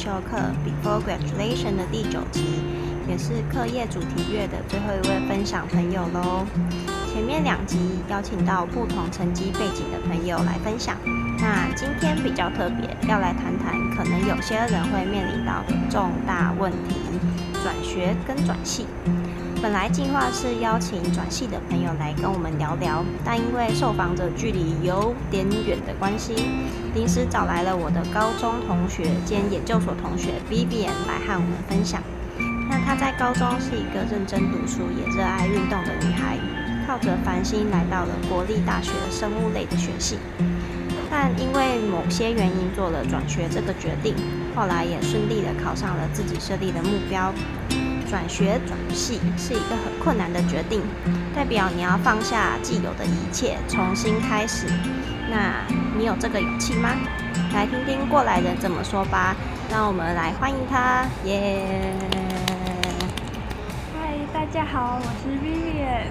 修课 Before Graduation 的第九集，也是课业主题月的最后一位分享朋友喽。前面两集邀请到不同成绩背景的朋友来分享，那今天比较特别，要来谈谈可能有些人会面临到的重大问题——转学跟转系。本来计划是邀请转系的朋友来跟我们聊聊，但因为受访者距离有点远的关系，临时找来了我的高中同学兼研究所同学 Vivian 来和我们分享。那她在高中是一个认真读书也热爱运动的女孩，靠着繁星来到了国立大学生物类的学系，但因为某些原因做了转学这个决定，后来也顺利的考上了自己设立的目标。转学转系是一个很困难的决定，代表你要放下既有的一切，重新开始。那你有这个勇气吗？来听听过来人怎么说吧。让我们来欢迎他，耶！嗨，大家好，我是 Vivian。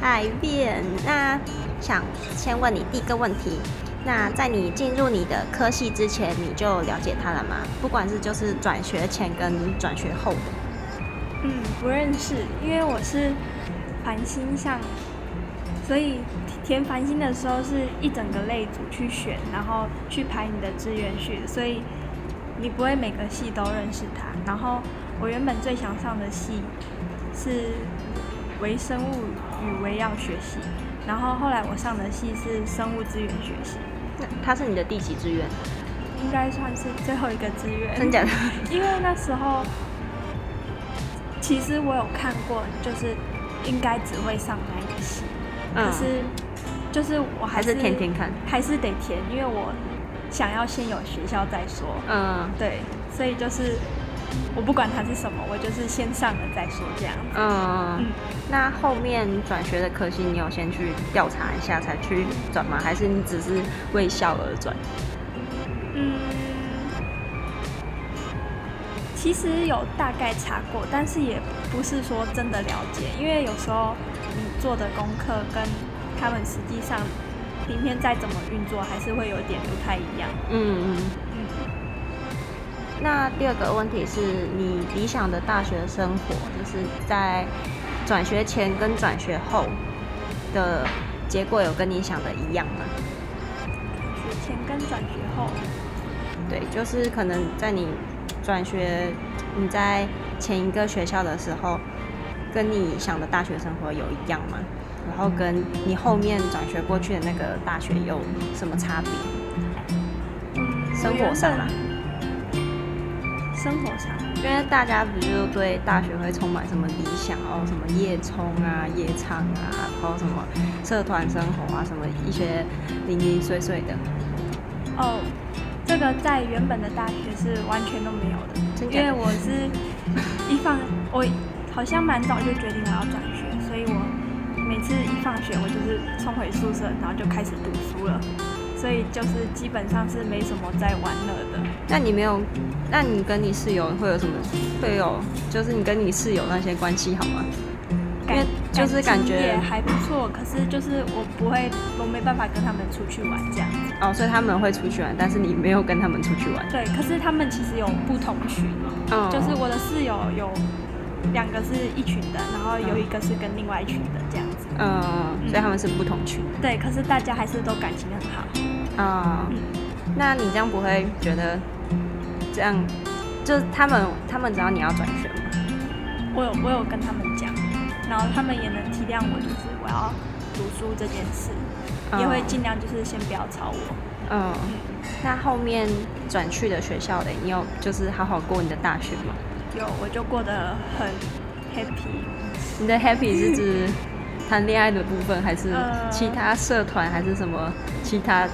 嗨，Vivian。那想先问你第一个问题，那在你进入你的科系之前，你就了解他了吗？不管是就是转学前跟转学后的。嗯，不认识，因为我是繁星上，所以填繁星的时候是一整个类组去选，然后去排你的志愿序，所以你不会每个系都认识他。然后我原本最想上的系是微生物与微药学系，然后后来我上的系是生物资源学系。那他是你的第几志愿？应该算是最后一个志愿。真假的？因为那时候。其实我有看过，就是应该只会上那一个系，可是就是我还是填填看，还是得填，因为我想要先有学校再说。嗯，对，所以就是我不管它是什么，我就是先上了再说这样子。嗯，那后面转学的科系，你有先去调查一下才去转吗？还是你只是为校而转？嗯。其实有大概查过，但是也不是说真的了解，因为有时候你做的功课跟他们实际上里面再怎么运作，还是会有点不太一样。嗯嗯嗯。那第二个问题是你理想的大学生活，就是在转学前跟转学后的结果有跟你想的一样吗？转学前跟转学后，对，就是可能在你。转学，你在前一个学校的时候，跟你想的大学生活有一样吗？然后跟你后面转学过去的那个大学有什么差别？生活上啦，生活上，因为大家不就对大学会充满什么理想哦，什么夜冲啊、夜唱啊，然后什么社团生活啊，什么一些零零碎碎的。哦。这个在原本的大学是完全都没有的，因为我是一放我好像蛮早就决定我要转学，所以我每次一放学我就是冲回宿舍，然后就开始读书了，所以就是基本上是没什么在玩乐的。那你没有？那你跟你室友会有什么？会有？就是你跟你室友那些关系好吗？感就是感觉也还不错，可是就是我不会，我没办法跟他们出去玩这样。哦，所以他们会出去玩，但是你没有跟他们出去玩。对，可是他们其实有不同群，就是我的室友有两个是一群的，然后有一个是跟另外一群的这样子。嗯，所以他们是不同群。对，可是大家还是都感情很好。嗯，那你这样不会觉得这样？就是他们，他们知道你要转学吗？我有，我有跟他们讲。然后他们也能体谅我，就是我要读书这件事，也会尽量就是先不要吵我。嗯，那后面转去的学校的，你有就是好好过你的大学吗？有，我就过得很 happy。你的 happy 是指谈恋爱的部分，还是其他社团，还是什么其他？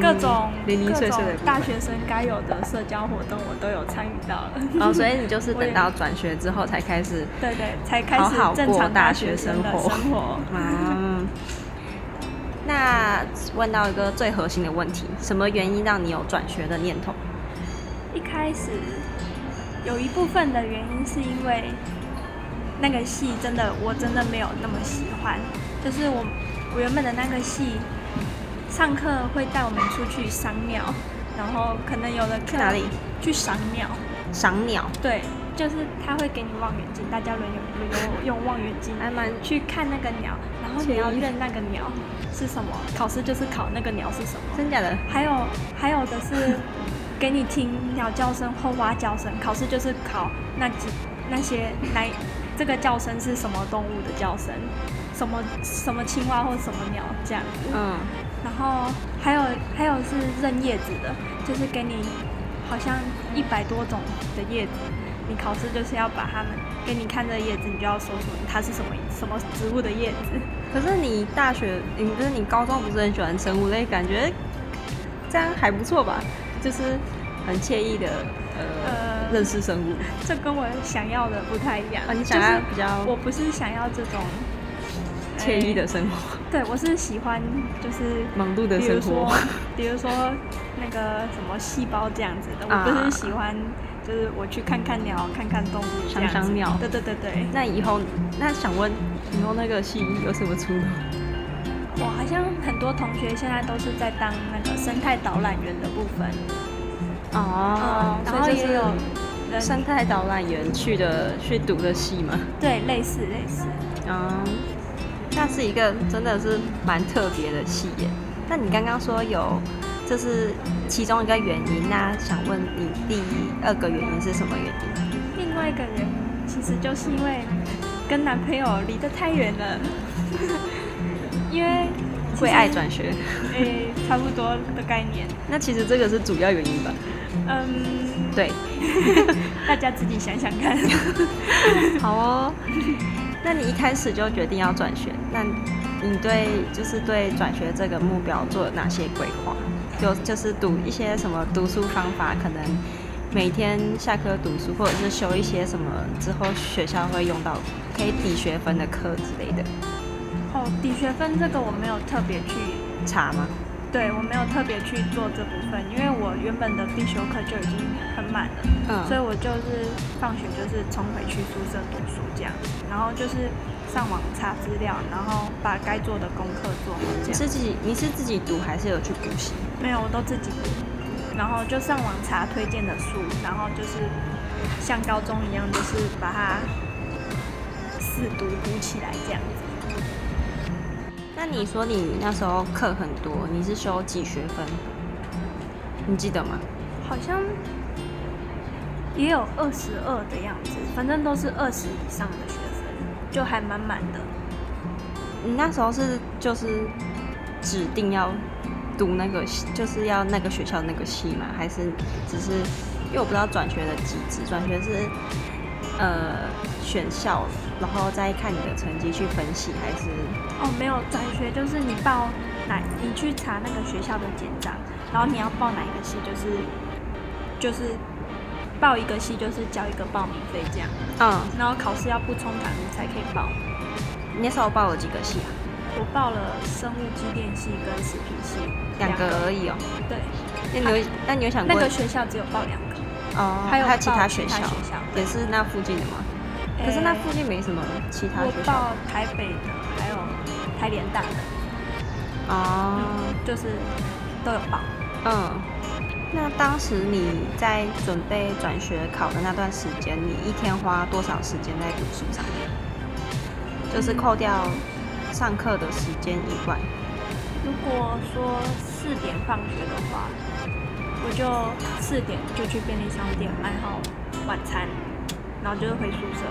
各种零零碎碎的大学生该有的社交活动，我都有参与到了。哦，所以你就是等到转学之后才开始，对对，才开始正常大学生活。生活。嗯。那问到一个最核心的问题，什么原因让你有转学的念头？一开始有一部分的原因是因为那个戏真的，我真的没有那么喜欢，就是我我原本的那个戏。上课会带我们出去赏鸟，然后可能有的去哪里？去赏鸟，赏鸟，对，就是他会给你望远镜，大家轮流轮流用望远镜还蛮去看那个鸟，然后你要认那个鸟是什么，考试就是考那个鸟是什么。真假的？还有还有的是给你听鸟叫声或蛙叫声，考试就是考那几那些来这个叫声是什么动物的叫声，什么什么青蛙或什么鸟这样子。嗯，然后还有还有是认叶子的，就是给你好像一百多种的叶子，你考试就是要把它们给你看这叶子，你就要说出它是什么什么植物的叶子。可是你大学，你不是你高中不是很喜欢生物类，感觉这样还不错吧？就是很惬意的呃呃认识生物。这跟我想要的不太一样。啊，你想要比较我不是想要这种惬意的哎生活，对我是喜欢就是忙碌的生活说。比如说那个什么细胞这样子的，啊我不是喜欢就是我去看看鸟、看看动物这样子。赏赏鸟对对对对，那以后，那想问以后那个系有什么出路？我好像很多同学现在都是在当那个生态导览员的部分。哦然后就是也有生态导览员去的去读的系嘛。对类似类似。嗯，那是一个真的是蛮特别的系耶。那你刚刚说有，这是其中一个原因，那想问你第二个原因是什么原因？另外一个原因其实就是因为跟男朋友离得太远了，因为为爱转学，诶、差不多的概念。那其实这个是主要原因吧？嗯，对，大家自己想想看。好哦。那你一开始就决定要转学，那你对就是对转学这个目标做了哪些规划？就就是读一些什么读书方法，可能每天下课读书，或者是修一些什么之后学校会用到可以抵学分的课之类的，哦，抵学分这个我没有特别去，查吗？对我没有特别去做这部分，因为我原本的必修课就已经很满了，嗯所以我就是放学就是冲回去宿舍读书这样，然后就是上网查资料，然后把该做的功课做好这样。你是自己你是自己读还是有去补习？没有，我都自己读，然后就上网查推荐的书，然后就是像高中一样，就是把它死读读起来这样子。那你说你那时候课很多，你是修几学分？你记得吗？好像也有二十二的样子，反正都是二十以上的学分，就还满满的。你那时候是就是指定要读那个，就是要那个学校那个系吗？还是只是因为我不知道转学的机制，转学是呃选校，然后再看你的成绩去分析，还是哦，没有转学就是你报哪，你去查那个学校的简章，然后你要报哪一个系，就是就是报一个系就是交一个报名费这样，嗯，然后考试要不冲堂你才可以报。你那时候报了几个系啊？我报了生物机电系跟食品系两个而已哦。对，那你有那你有想那过个学校只有报两个，哦？还有其他学校其他学校也是那附近的吗？可是那附近没什么其他学校报台北的，还有台联大的，哦。就是都有报。嗯，那当时你在准备转学考的那段时间，你一天花多少时间在读书上面？就是扣掉上课的时间以外，如果说四点放学的话，我就四点就去便利商店买好晚餐，然后就是回宿舍，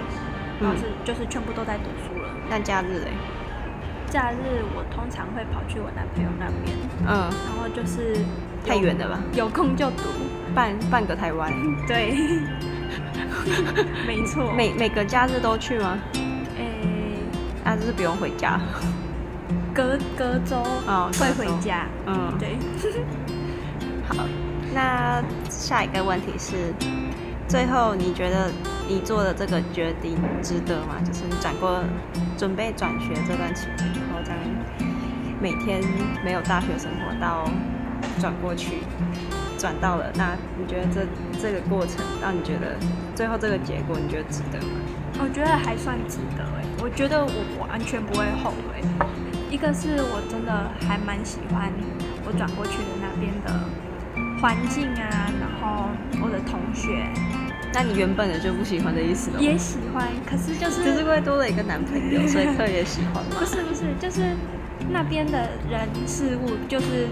然后是、就是全部都在读书了。那假日嘞？假日我通常会跑去我男朋友那边，嗯，然后就是太远了吧？有空就读。半半个台湾，对，没错。每每个假日都去吗？诶、啊，就是不用回家。隔隔周哦会回家。嗯，对，好，那下一个问题是，最后你觉得你做的这个决定值得吗？就是你转过准备转学这段期间，然后这样每天没有大学生活到转过去，转到了，那你觉得这这个过程让你觉得最后这个结果你觉得值得吗？我觉得还算值得哎，我觉得我完全不会后悔。一个是我真的还蛮喜欢我转过去的那边的环境啊，然后我的同学那你原本的就不喜欢的意思了吗？也喜欢，可是就是只是因为多了一个男朋友，所以特别喜欢吗不？是不是，就是那边的人事物，就是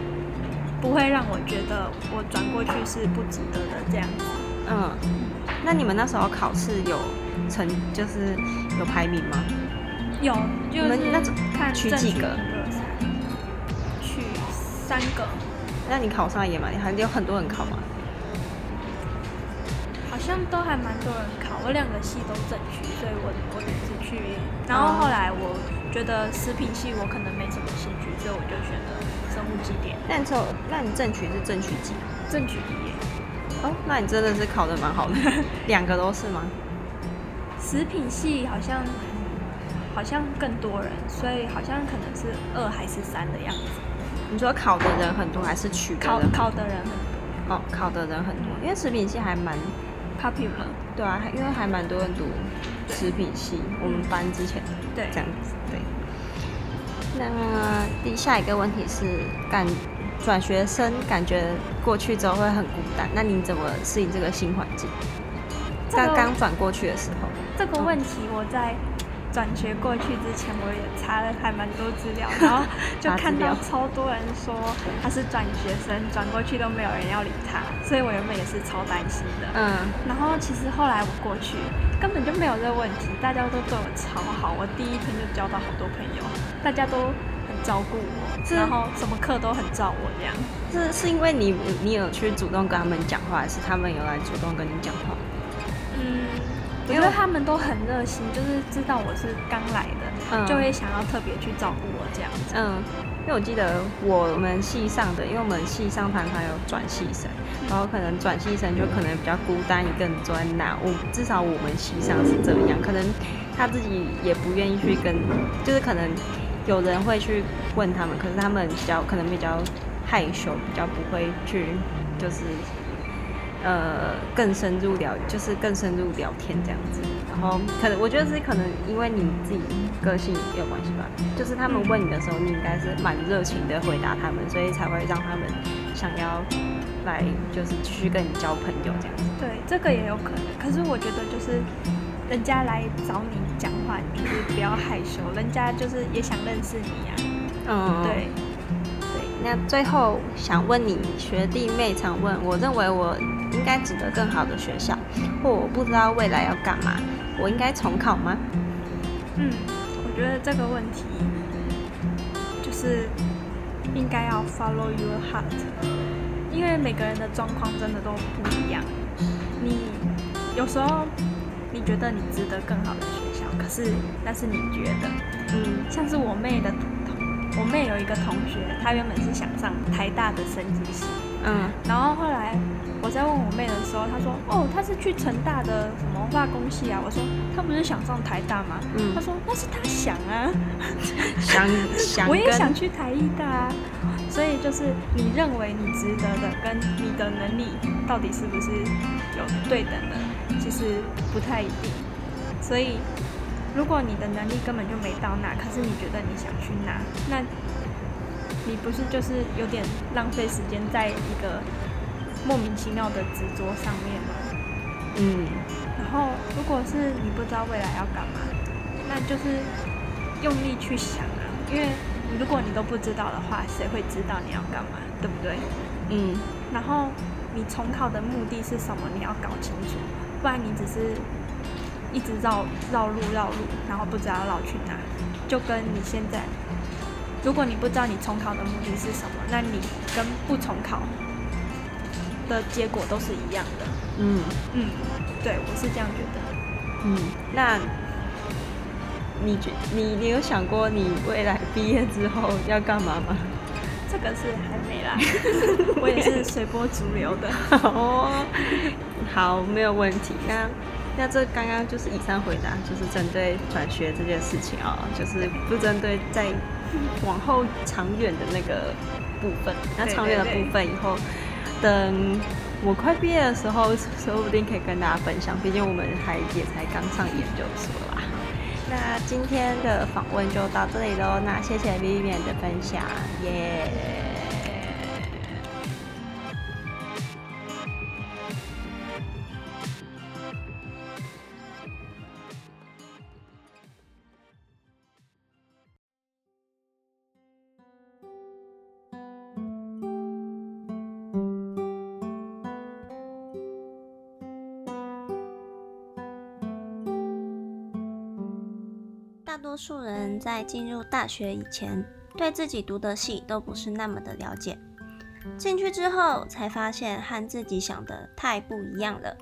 不会让我觉得我转过去是不值得的这样子。嗯，那你们那时候考试有成就是有排名吗？有，就是那种看取取几个取三个，那你考上也蛮厉害，有很多人考吗？好像都还蛮多人考。我两个系都争取，所以我我只去。然后后来我觉得食品系我可能没什么兴趣，所以我就选了生物机电，那你那你争取是争取几？争取一耶。哦，那你真的是考的蛮好的，两个都是吗？食品系好像好像更多人，所以好像可能是二还是三的样子。你说考的人很多还是取的考？考的人很多哦，考的人很多，因为食品系还蛮对啊，因为还蛮多人读食品系，我们班之前对这样子对。那第下一个问题是，感转学生感觉过去之后会很孤单，那你怎么适应这个新环境？刚刚转过去的时候，这个问题我在转学过去之前，我也查了还蛮多资料，然后 就看到超多人说他是转学生，转过去都没有人要理他，所以我原本也是超担心的。嗯，然后其实后来我过去根本就没有这个问题，大家都对我超好，我第一天就交到好多朋友，大家都很照顾我，是然后什么课都很照我这样。是是因为你你有去主动跟他们讲话，还是他们有来主动跟你讲话？因为觉得他们都很热心，就是知道我是刚来的，嗯就会想要特别去照顾我这样子。嗯，因为我记得我们系上的，因为我们系上常常有转系生，然后可能转系生就可能比较孤单一个人坐在那。我至少我们系上是这样，可能他自己也不愿意去跟，就是可能有人会去问他们，可是他们比较可能比较害羞，比较不会去就是。呃，更深入聊，就是更深入聊天这样子。然后可能我觉得是可能因为你自己个性也有关系吧，就是他们问你的时候，你应该是蛮热情的回答他们，所以才会让他们想要来就是继续跟你交朋友这样子。对，这个也有可能。可是我觉得就是人家来找你讲话，你就是不要害羞，人家就是也想认识你呀、嗯，对，对。那最后想问你，学弟妹常问，我认为我应该值得更好的学校，或我不知道未来要干嘛，我应该重考吗？嗯，我觉得这个问题就是应该要 follow your heart，因为每个人的状况真的都不一样。你有时候你觉得你值得更好的学校，可是那是你觉得。嗯像是我妹的同，我妹有一个同学，她原本是想上台大的生技系，嗯然后后来我在问我妹的时候，她说：“哦，她是去成大的什么化工系啊？”我说：“她不是想上台大吗？”嗯她说：“那是她想啊，想 想我也想去台艺大啊。”所以就是你认为你值得的，跟你的能力到底是不是有对等的，其实不太一定。所以如果你的能力根本就没到那，可是你觉得你想去那，那你不是就是有点浪费时间在一个莫名其妙的执着上面吗？嗯然后，如果是你不知道未来要干嘛，那就是用力去想啊，因为如果你都不知道的话，谁会知道你要干嘛，对不对？嗯然后你重考的目的是什么，你要搞清楚，不然你只是一直绕绕路绕路，然后不知道绕去哪，就跟你现在，如果你不知道你重考的目的是什么，那你跟不重考的结果都是一样的。嗯嗯，对，我是这样觉得。嗯，那你觉你你有想过你未来毕业之后要干嘛吗？这个是还没啦，我也是随波逐流的。哦，好，没有问题。那那这刚刚就是以上回答，就是针对转学这件事情啊、就是不针对在往后长远的那个部分。那长远的部分以后，等我快毕业的时候，说不定可以跟大家分享。毕竟我们还也才刚上研究所啦。那今天的访问就到这里喽。那谢谢 Vivian 的分享，耶、多数人在进入大学以前，对自己读的系都不是那么的了解。进去之后，才发现和自己想的太不一样了，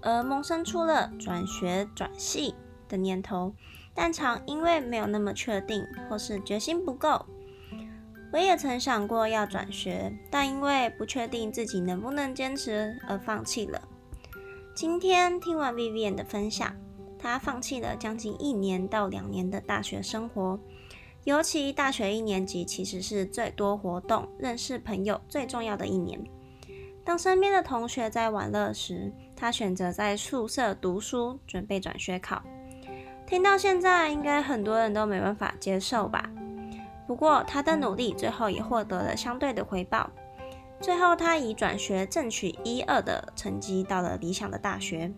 而萌生出了转学转系的念头，但常因为没有那么确定，或是决心不够。我也曾想过要转学，但因为不确定自己能不能坚持而放弃了。今天听完 Vivian 的分享。他放弃了将近一年到两年的大学生活，尤其大学一年级其实是最多活动、认识朋友最重要的一年。当身边的同学在玩乐时，他选择在宿舍读书，准备转学考。听到现在，应该很多人都没办法接受吧？不过他的努力最后也获得了相对的回报。最后，他以转学正取一二的成绩到了理想的大学。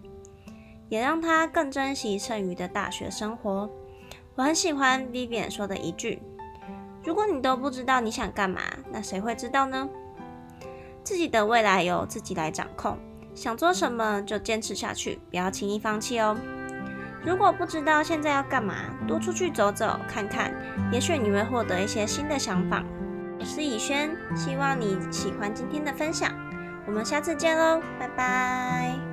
也让他更珍惜剩余的大学生活。我很喜欢 Vivian 说的一句：“如果你都不知道你想干嘛，那谁会知道呢？”自己的未来由自己来掌控，想做什么就坚持下去，不要轻易放弃哦。如果不知道现在要干嘛，多出去走走看看，也许你会获得一些新的想法。我是以轩，希望你喜欢今天的分享，我们下次见喽，拜拜。